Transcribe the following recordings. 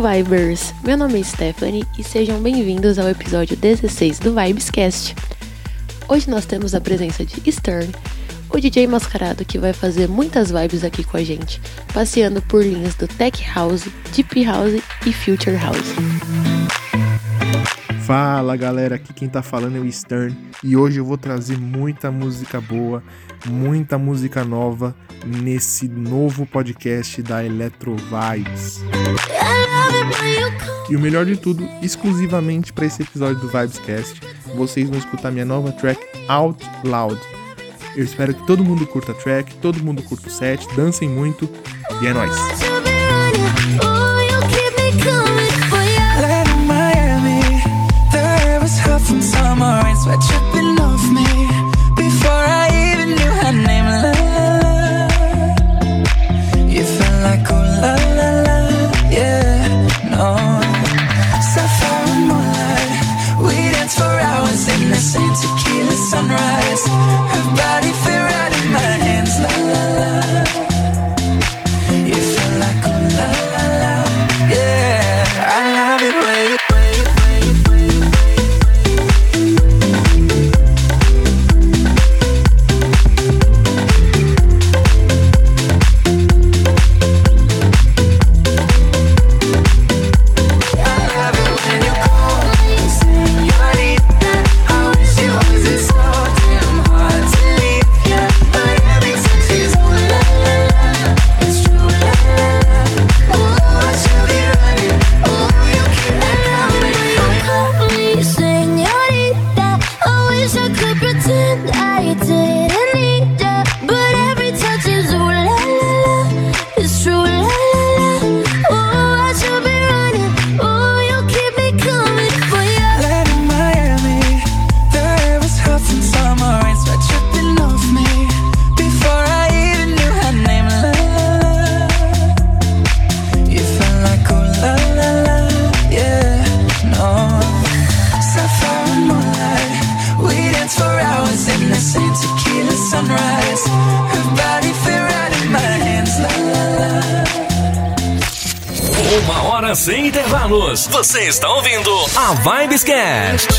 Vibers! Meu nome é Stephanie e sejam bem-vindos ao episódio 16 do Vibescast. Hoje nós temos a presença de Stern, o DJ mascarado que vai fazer muitas vibes aqui com a gente, passeando por linhas do Tech House, Deep House e Future House. Fala galera, aqui quem tá falando é o Stern e hoje eu vou trazer muita música boa, muita música nova nesse novo podcast da Electro Vibes. E o melhor de tudo, exclusivamente para esse episódio do Vibescast, vocês vão escutar minha nova track Out Loud. Eu espero que todo mundo curta a track, todo mundo curta o set, dancem muito e é nóis! Sweat Você está ouvindo a Vibescast.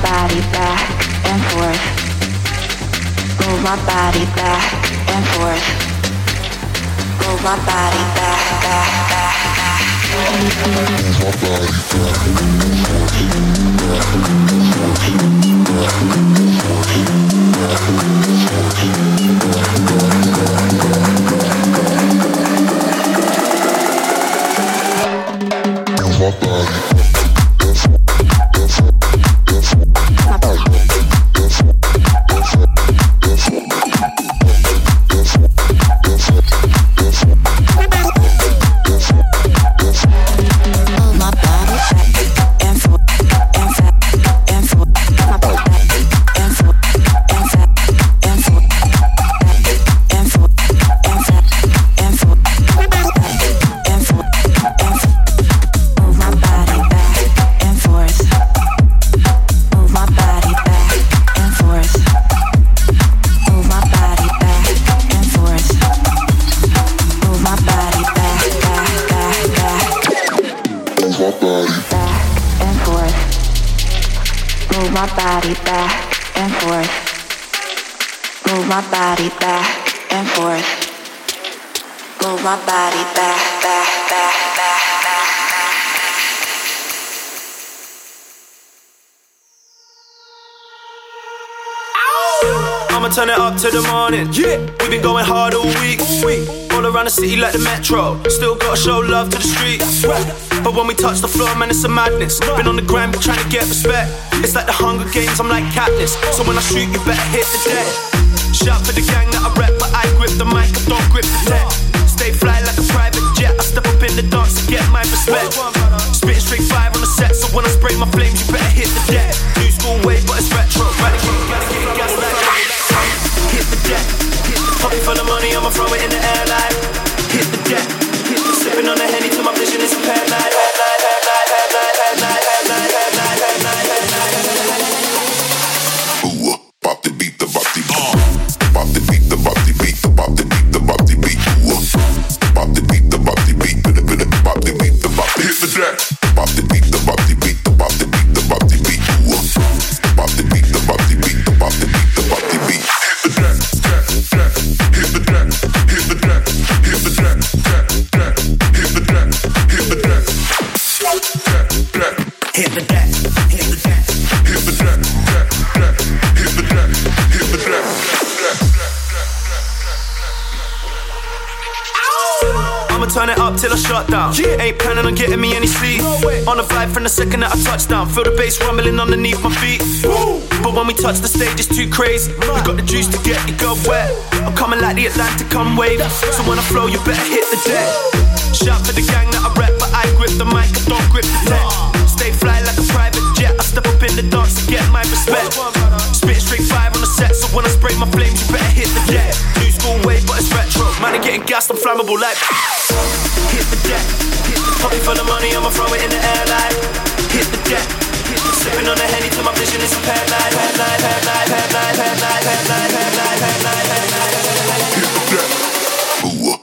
My body back and forth. Move my body back and forth. Move my body back, back, back, Move to the morning. Yeah, we've been going hard all week. All around the city like the metro. Still gotta show love to the streets. But when we touch the floor, man, it's a madness. Been on the grind, been trying to get respect. It's like the Hunger Games, I'm like Katniss. So when I shoot, you better hit the deck. Shout for the gang that I rep, but I grip the mic, I don't grip the tech. Stay fly like a private jet. I step up in the dance to get my respect. Spitting straight five on the set, so when I spray my flames, you better till I shut down. Ain't planning on getting me any sleep. On the vibe from the second that I touch down. Feel the bass rumbling underneath my feet. But when we touch the stage, it's too crazy. We got the juice to get you go wet. I'm coming like the Atlantic come wave. So when I flow, you better hit the deck. Shout for the gang that I rep, but I grip the mic, I don't grip the tech. Stay fly like a private jet. I step up in the dance to get my respect. I'm getting gassed, I'm flammable like. Hit the deck. Hit the pocket full of money, I'ma throw it in the air like. Hit the deck. Hit the sipping on the henny till my vision is impaired like. Head like, head like, head like, head like, head like, head like, head like, head like. hit the deck. Ooh, bop the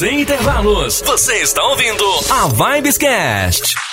sem intervalos. Você está ouvindo a Vibescast.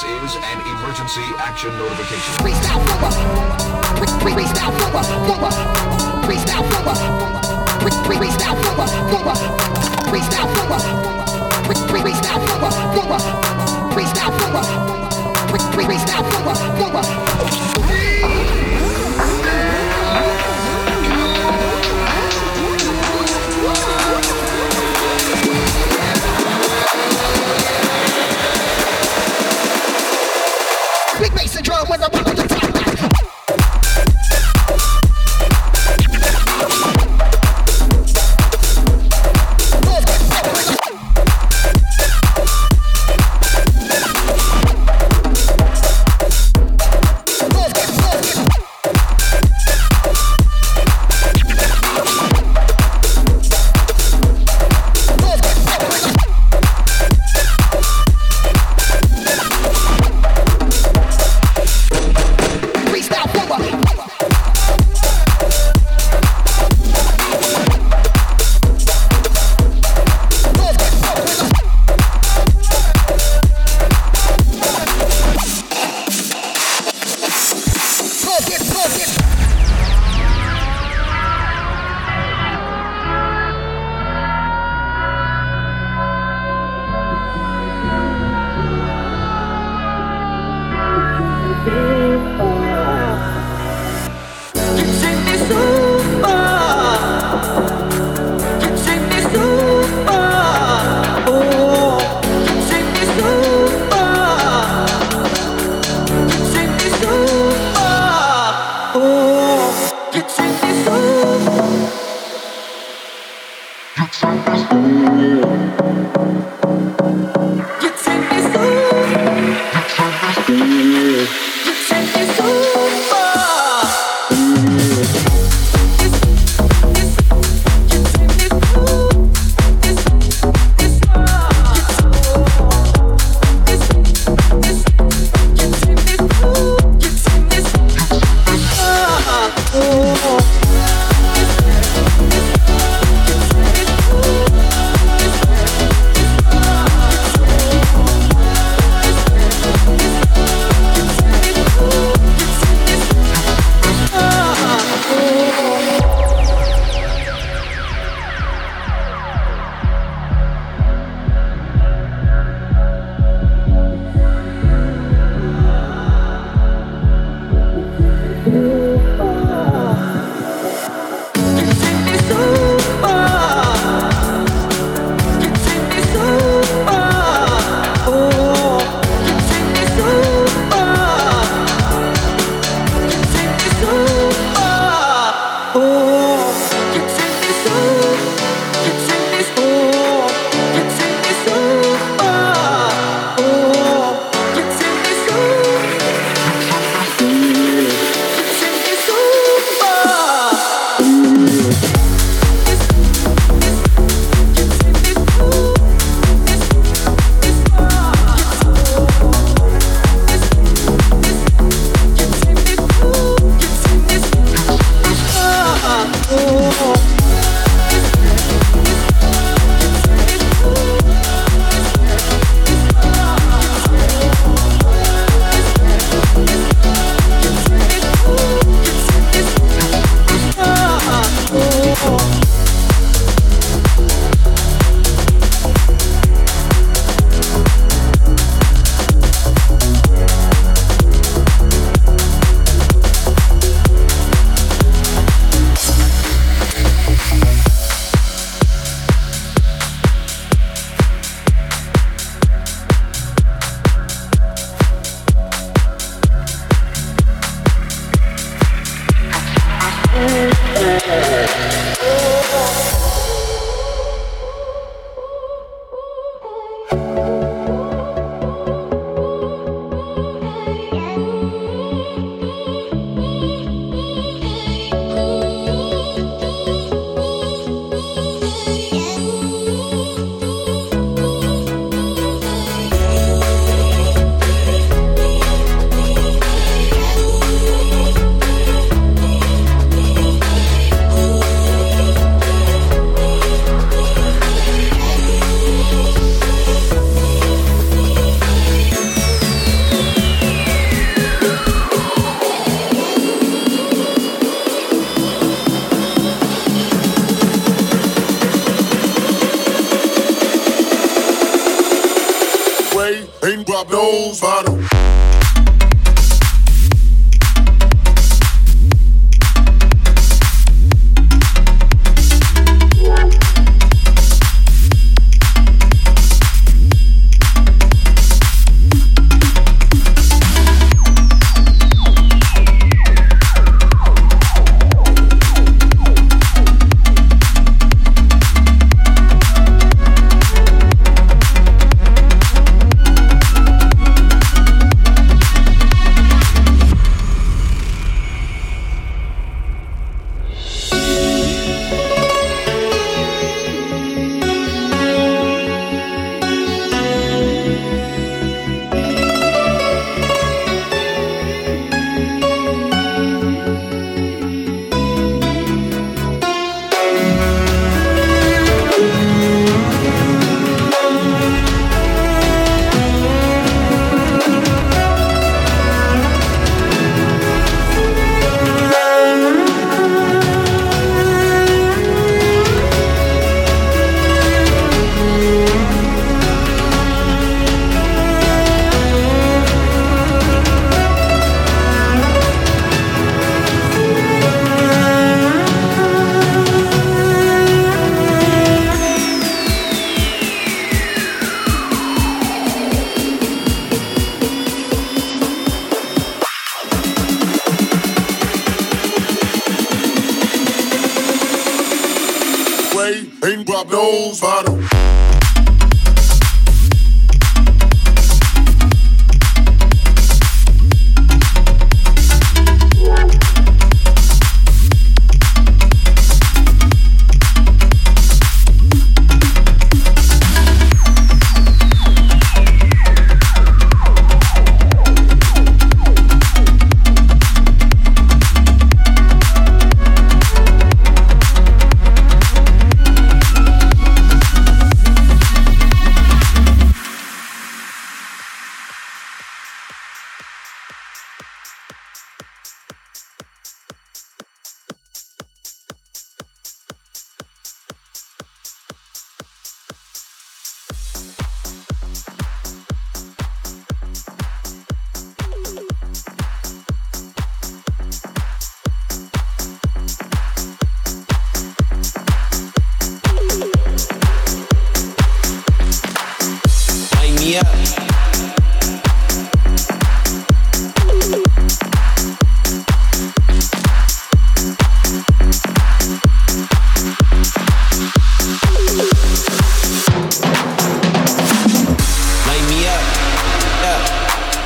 This is an emergency action notification. Freestyle flower. Freestyle flower. Freestyle flower. Freestyle flower. Flower.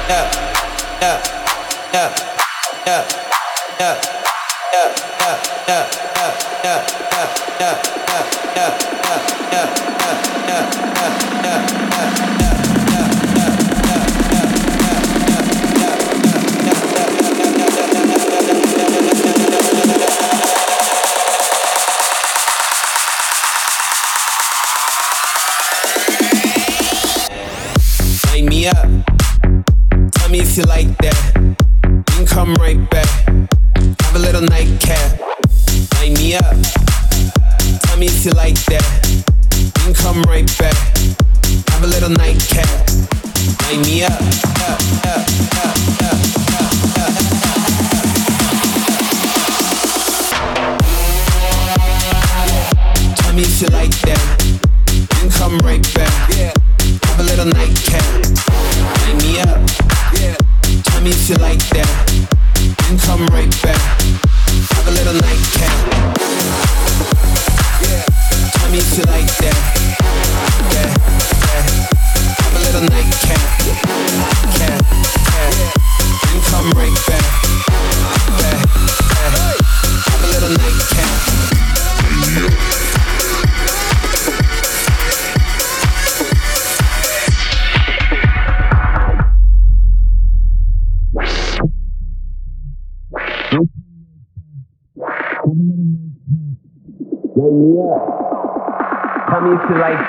yeah.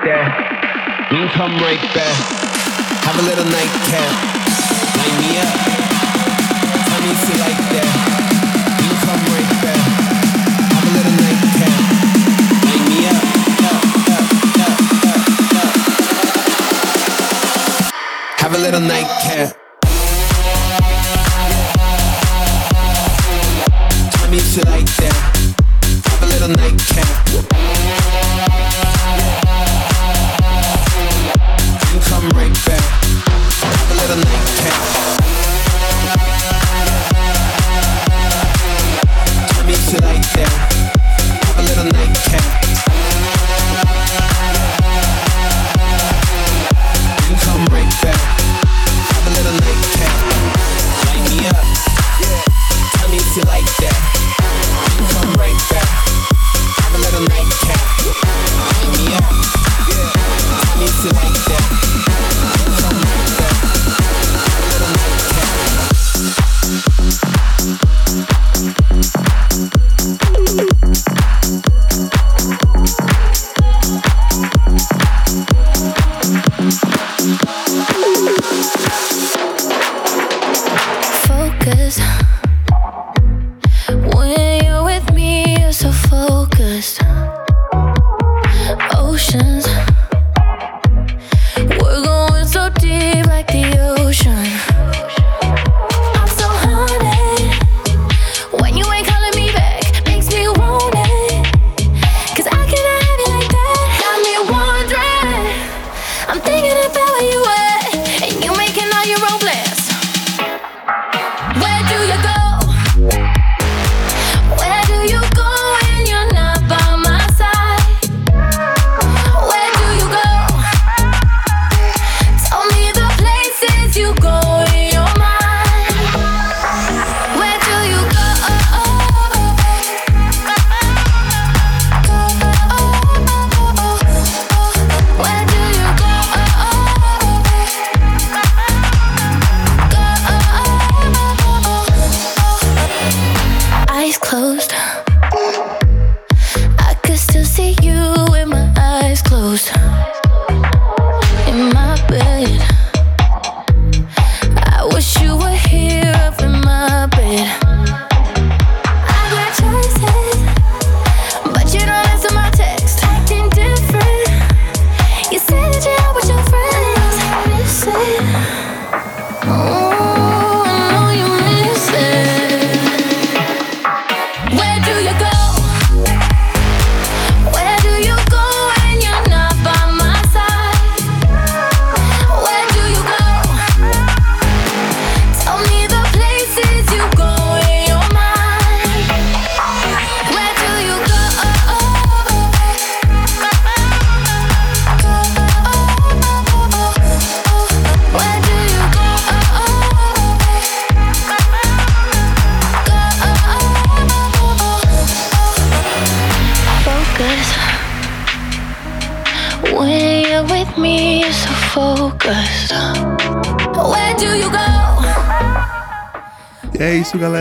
there. You can come right back. Have a little nightcap.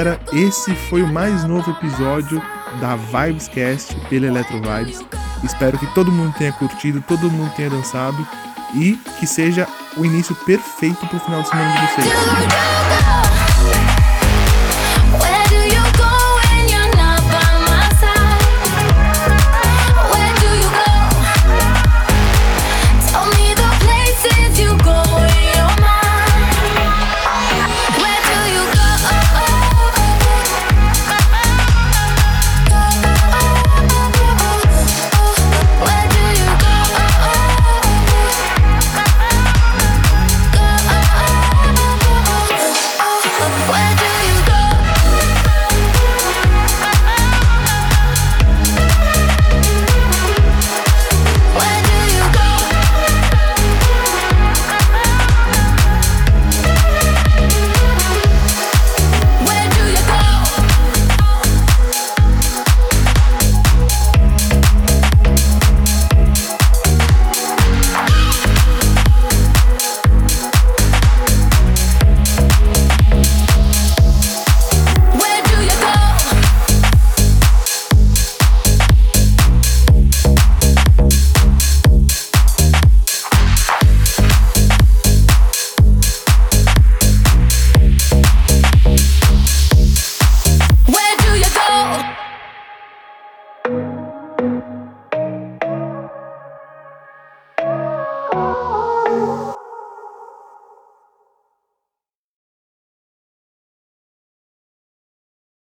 galera, esse foi o mais novo episódio da Vibescast pela Electro Vibes. Espero que todo mundo tenha curtido, todo mundo tenha dançado e que seja o início perfeito para o final de semana de vocês.